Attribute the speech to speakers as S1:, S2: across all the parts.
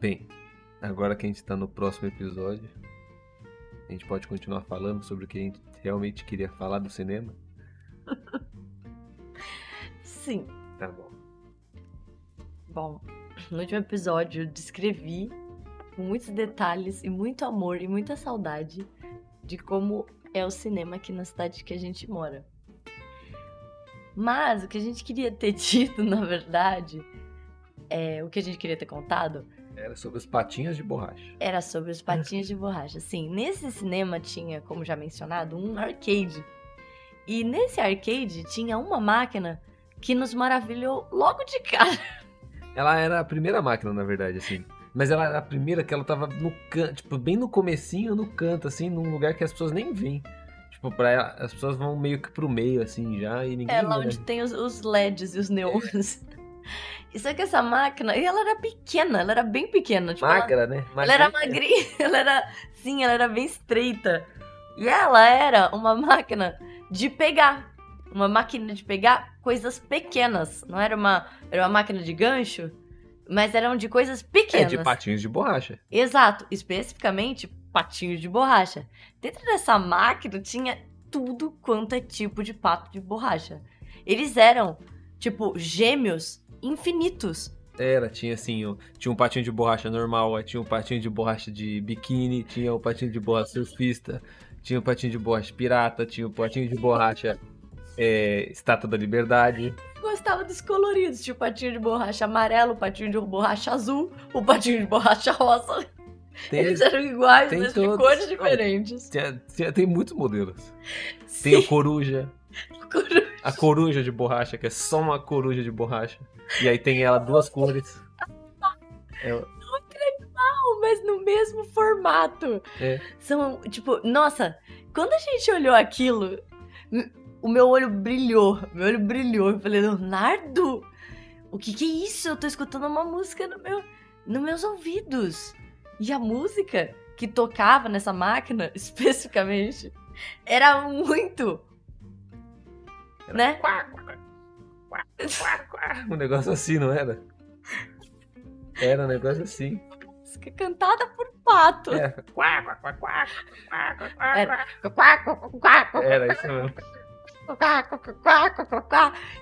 S1: Bem, agora que a gente tá no próximo episódio, a gente pode continuar falando sobre o que a gente realmente queria falar do cinema?
S2: Sim.
S1: Tá bom.
S2: Bom, no último episódio eu descrevi com muitos detalhes e muito amor e muita saudade de como é o cinema aqui na cidade que a gente mora. Mas o que a gente queria ter dito, na verdade, é, o que a gente queria ter contado
S1: Era sobre os patinhos de borracha.
S2: era sobre os patinhos de borracha. Sim, nesse cinema tinha, como já mencionado, um arcade. E nesse arcade tinha uma máquina que nos maravilhou logo de cara.
S1: Ela era a primeira máquina, na verdade, assim. Mas ela era a primeira que ela tava no canto, tipo, bem no comecinho, no canto, assim, num lugar que as pessoas nem veem. Tipo, pra ela, as pessoas vão meio que pro meio, assim, já, e ninguém
S2: É lá
S1: vê, né?
S2: onde tem os, os LEDs e os neons. Isso é que essa máquina, e ela era pequena, ela era bem pequena. Tipo, ela-
S1: né?
S2: Ela era magrinha, ela era. Sim, ela era bem estreita. E ela era uma máquina de pegar. Uma máquina de pegar coisas pequenas. Não era uma. Era uma máquina de gancho, mas eram de coisas
S1: É,
S2: pequenas.
S1: de patinhos de borracha.
S2: Exato, especificamente patinhos de borracha. Dentro dessa máquina tinha tudo quanto é tipo de pato de borracha. Eles eram, tipo, gêmeos infinitos.
S1: Era, tinha assim, tinha um patinho de borracha normal, tinha um patinho de borracha de biquíni, tinha o patinho de borracha surfista, tinha o patinho de borracha pirata, tinha o patinho de borracha é, estátua da liberdade.
S2: Gostava dos coloridos, tinha o patinho de borracha amarelo, o patinho de borracha azul, o patinho de borracha rosa.
S1: Tem,
S2: Eles eram iguais,
S1: tem
S2: mas de cores diferentes.
S1: tinha- tinha- tem muitos modelos. Tem o
S2: Sim,
S1: coruja,
S2: coru-
S1: a coruja de borracha, que é só uma coruja de borracha. E aí tem ela duas cores. É,
S2: mas no mesmo formato.
S1: É.
S2: São, tipo, nossa, quando a gente olhou aquilo, o meu olho brilhou. Meu olho brilhou. Eu falei, Leonardo, o que que é isso? Eu tô escutando uma música no meu, nos meus ouvidos. E a música que tocava nessa máquina, especificamente, era muito.
S1: Era
S2: Né?
S1: quá, quá, quá, quá, quá. Um negócio assim, não era? Era um negócio assim.
S2: Cantada por pato.
S1: É. Quá, quá, quá, quá, quá, quá, quá,
S2: Era.
S1: quá. Era isso mesmo.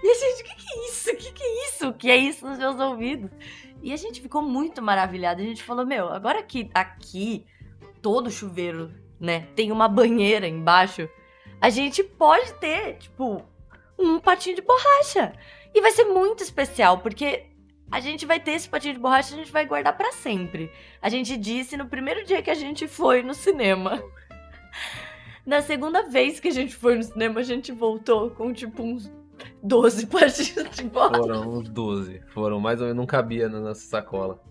S2: E a gente, o que, que é isso? O que, que é isso? O que é isso nos meus ouvidos? E a gente ficou muito maravilhado. A gente falou, meu, agora que aqui todo chuveiro, né, tem uma banheira embaixo, a gente pode ter, tipo, um patinho de borracha. E vai ser muito especial, porque a gente vai ter esse patinho de borracha, a gente vai guardar pra sempre. A gente disse no primeiro dia que a gente foi no cinema. Na segunda vez que a gente foi no cinema, a gente voltou com tipo uns 12 patinhos de borracha.
S1: Foram uns 12. Foram mais ou menos, não cabia na nossa sacola.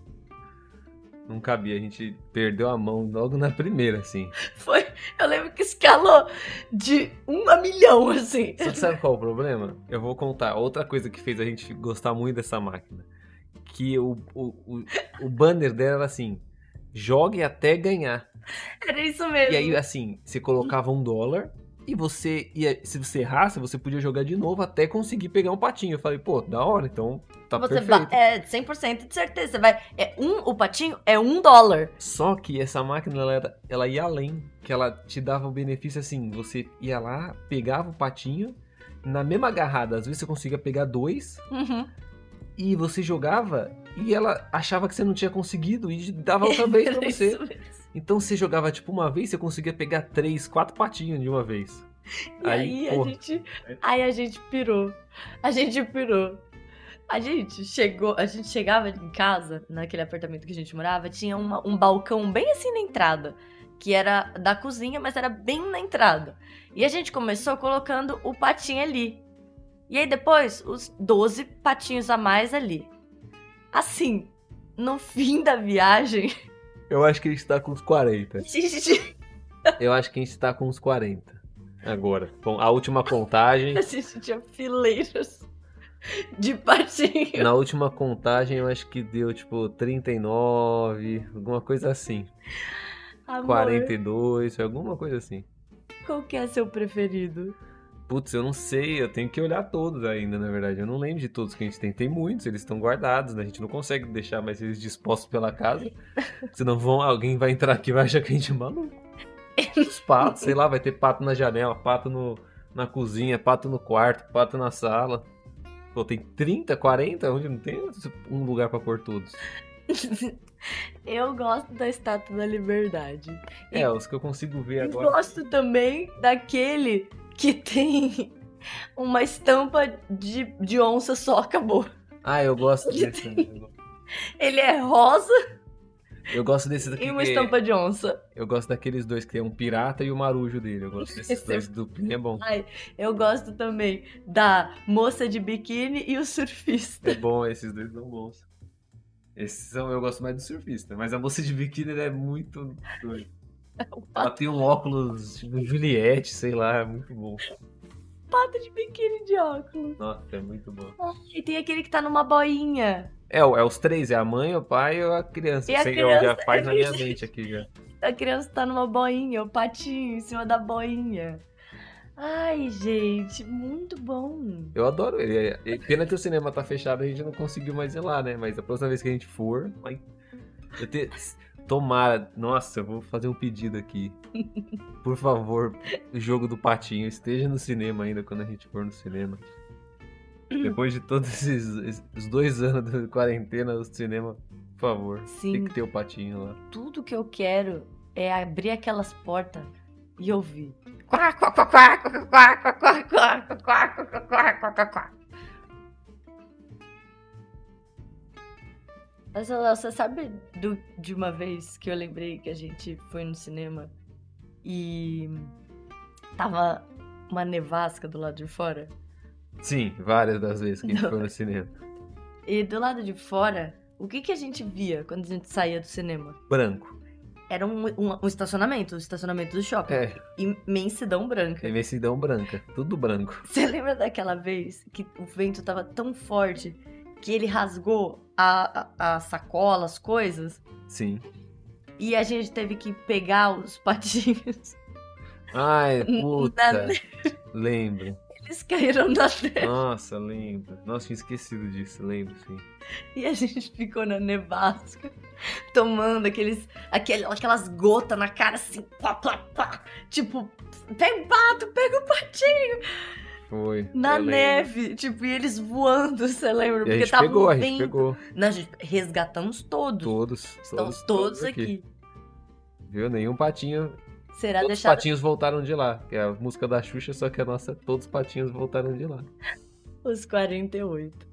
S1: Não cabia, a gente perdeu a mão logo na primeira, assim.
S2: Foi, eu lembro que escalou de um a milhão, assim.
S1: Só que sabe qual é o problema? Eu vou contar. Outra coisa que fez a gente gostar muito dessa máquina. Que o, o, o, o banner dela era assim: jogue até ganhar.
S2: Era isso mesmo.
S1: E aí, assim, você colocava um dólar e você ia. Se você errasse, você podia jogar de novo até conseguir pegar um patinho. Eu falei, pô, da hora, então tá
S2: você
S1: perfeito.
S2: é 100% de certeza. Você vai, é um, o patinho é um dólar.
S1: Só que essa máquina, ela, era- ela ia além. Que ela te dava o benefício assim: você ia lá, pegava o patinho, na mesma agarrada, às vezes você conseguia pegar dois,
S2: Uhum.
S1: e você jogava, e ela achava que você não tinha conseguido, e dava outra vez pra você.
S2: isso mesmo.
S1: Então você jogava tipo uma vez, você conseguia pegar três, quatro patinhos de uma vez.
S2: E aí,
S1: pô,
S2: a gente. Aí a gente pirou. A gente pirou. A gente chegou, a gente chegava em casa, naquele apartamento que a gente morava, tinha uma- um balcão bem assim na entrada, que era da cozinha, mas era bem na entrada. E a gente começou colocando o patinho ali. E aí depois, os 12 patinhos a mais ali. Assim, no fim da viagem,
S1: Eu acho que a gente tá com uns 40.
S2: a gente,
S1: Eu acho que a gente tá com uns 40. Agora. Bom, a última contagem.
S2: a gente tinha fileiras de patinho.
S1: Na última contagem eu acho que deu tipo 39, alguma coisa assim.
S2: Amor,
S1: 42, alguma coisa assim.
S2: qual que é seu preferido?
S1: Putz, eu não sei, eu tenho que olhar todos ainda, na verdade. Eu não lembro de todos que a gente tem. Tem muitos, eles estão guardados, né? A gente não consegue deixar mais eles dispostos pela casa. Senão vão, alguém vai entrar aqui e vai achar que a gente é maluco. Os patos, sei lá, vai ter pato na janela, pato no, na cozinha, pato no quarto, pato na sala. Pô, tem 30, 40, onde não tem um lugar pra pôr todos.
S2: Eu gosto da Estátua da Liberdade.
S1: É, os que eu consigo ver
S2: E
S1: agora.
S2: gosto também daquele que tem uma estampa de, de onça só, acabou.
S1: Ah, eu gosto desse. também.
S2: Ele é rosa
S1: Eu gosto desse daqui.
S2: e uma estampa de onça.
S1: Eu gosto daqueles dois que tem um pirata e o marujo dele. Eu gosto desses
S2: Esse é-
S1: dois duplinho, é bom.
S2: Ai, eu gosto também da moça de biquíni e o surfista.
S1: É bom, esses dois são bons. Esses são, eu gosto mais do surfista, mas a moça de biquíni é muito doida. Ela tem um óculos tipo Juliette, sei lá, é muito bom.
S2: Pato de biquíni de óculos.
S1: Nossa, é muito bom.
S2: E tem aquele que tá numa boinha.
S1: É, é os três, é a mãe, o pai e a criança.
S2: E a
S1: Sei, eu já
S2: criança,
S1: faz
S2: é
S1: na minha mente aqui já.
S2: A criança tá numa boinha, o patinho em cima da boinha. Ai, gente, muito bom.
S1: Eu adoro ele. É- é- Pena que o cinema tá fechado, a gente não conseguiu mais ir lá, né? Mas a próxima vez que a gente for, vai. Eu te... Tomara. Nossa, eu vou fazer um pedido aqui. Por favor, o jogo do patinho esteja no cinema ainda quando a gente for no cinema. Depois de todos esses, esses dois anos de quarentena, o cinema, por favor. Tem
S2: Sim,
S1: que ter o patinho lá.
S2: tudo que eu quero é abrir aquelas portas e ouvir. Quá, quá, quá, quá, quá, quá, quá, quá, quá, quá, quá, quá, quá, quá, quá, você sabe do- de uma vez que eu lembrei que a gente foi no cinema e tava uma nevasca do lado de fora?
S1: Sim, várias das vezes que a gente
S2: Não.
S1: foi no cinema.
S2: E do lado de fora, o que, que a gente via quando a gente saía do cinema?
S1: Branco.
S2: Era um, um- um estacionamento, o estacionamento do shopping.
S1: É,
S2: Imensidão branca.
S1: imensidão branca. Tudo branco.
S2: Você lembra daquela vez que o vento tava tão forte que ele rasgou a, a, a sacola, as coisas?
S1: Sim.
S2: E a gente teve que pegar os patinhos.
S1: Ai,
S2: Na
S1: puta. Lembro.
S2: Eles caíram na neve
S1: Nossa, lembro. Nossa, tinha esquecido disso, lembro, sim.
S2: e a gente ficou na nevasca, tomando aqueles, aquele, aquelas gotas na cara assim, pá, pá, pá. Tipo, pega o pato, pega o patinho.
S1: Foi.
S2: Na
S1: eu lembro.
S2: neve, tipo, e eles voando, você lembra?
S1: E a
S2: Porque
S1: gente
S2: tava
S1: pegou, a gente pegou.
S2: Não, a gente resgatamos todos.
S1: Todos.
S2: Estão
S1: Todos,
S2: todos, aqui.
S1: Viu? Nenhum patinho.
S2: Será
S1: todos os
S2: deixado
S1: patinhos voltaram de lá. Que é a música da Xuxa, só que a nossa, todos os patinhos voltaram de lá.
S2: os 48.